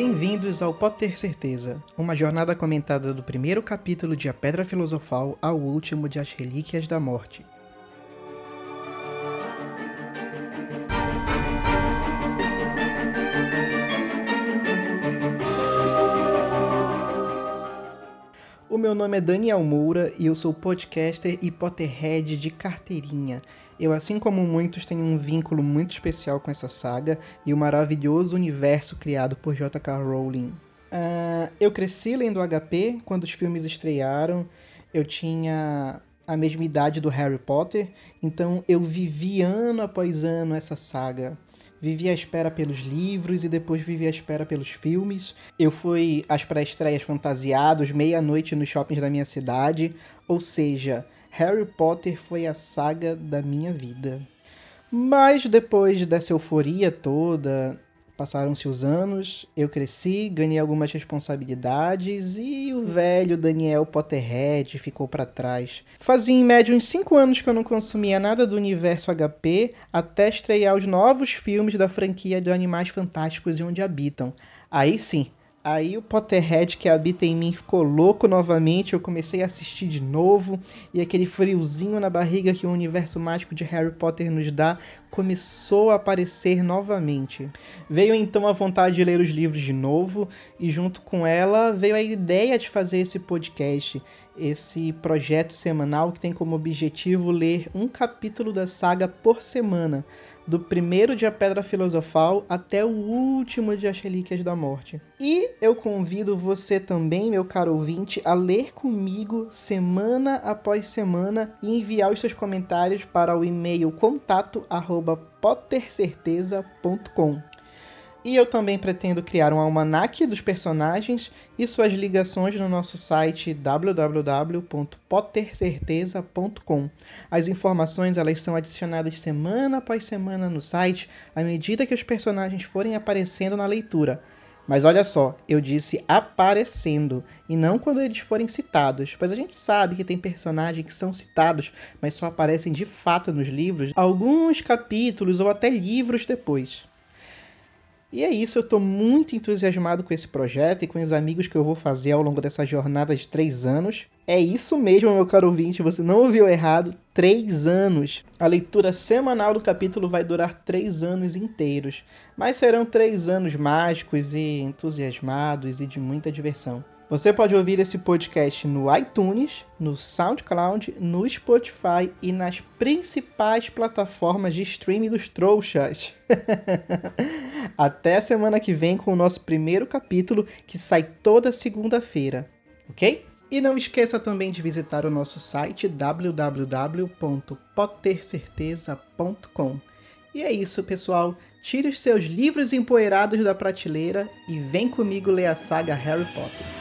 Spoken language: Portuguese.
Bem-vindos ao Pode Ter Certeza, uma jornada comentada do primeiro capítulo de A Pedra Filosofal ao último de As Relíquias da Morte. O meu nome é Daniel Moura e eu sou podcaster e Potterhead de carteirinha. Eu, assim como muitos, tenho um vínculo muito especial com essa saga e o maravilhoso universo criado por J.K. Rowling. Uh, eu cresci lendo HP quando os filmes estrearam. Eu tinha a mesma idade do Harry Potter, então eu vivi ano após ano essa saga vivi à espera pelos livros e depois vivi à espera pelos filmes. Eu fui às pré-estreias fantasiados, meia-noite nos shoppings da minha cidade, ou seja, Harry Potter foi a saga da minha vida. Mas depois dessa euforia toda, Passaram-se os anos, eu cresci, ganhei algumas responsabilidades e o velho Daniel Potterhead ficou para trás. Fazia em média uns 5 anos que eu não consumia nada do universo HP até estrear os novos filmes da franquia de Animais Fantásticos e Onde Habitam. Aí sim, Aí o Potterhead que habita em mim ficou louco novamente, eu comecei a assistir de novo, e aquele friozinho na barriga que o universo mágico de Harry Potter nos dá começou a aparecer novamente. Veio então a vontade de ler os livros de novo, e junto com ela veio a ideia de fazer esse podcast, esse projeto semanal que tem como objetivo ler um capítulo da saga por semana do primeiro de A Pedra Filosofal até o último de As Relíquias da Morte. E eu convido você também, meu caro ouvinte, a ler comigo semana após semana e enviar os seus comentários para o e-mail contato@pottercerteza.com. E eu também pretendo criar um almanaque dos personagens e suas ligações no nosso site www.pottercerteza.com. As informações elas são adicionadas semana após semana no site à medida que os personagens forem aparecendo na leitura. Mas olha só, eu disse aparecendo e não quando eles forem citados, pois a gente sabe que tem personagens que são citados, mas só aparecem de fato nos livros alguns capítulos ou até livros depois. E é isso, eu estou muito entusiasmado com esse projeto e com os amigos que eu vou fazer ao longo dessa jornada de três anos. É isso mesmo, meu caro ouvinte, você não ouviu errado, três anos. A leitura semanal do capítulo vai durar três anos inteiros, mas serão três anos mágicos e entusiasmados e de muita diversão. Você pode ouvir esse podcast no iTunes, no SoundCloud, no Spotify e nas principais plataformas de streaming dos trouxas. Até semana que vem com o nosso primeiro capítulo que sai toda segunda-feira, ok? E não esqueça também de visitar o nosso site www.pottercerteza.com. E é isso, pessoal. Tire os seus livros empoeirados da prateleira e vem comigo ler a saga Harry Potter.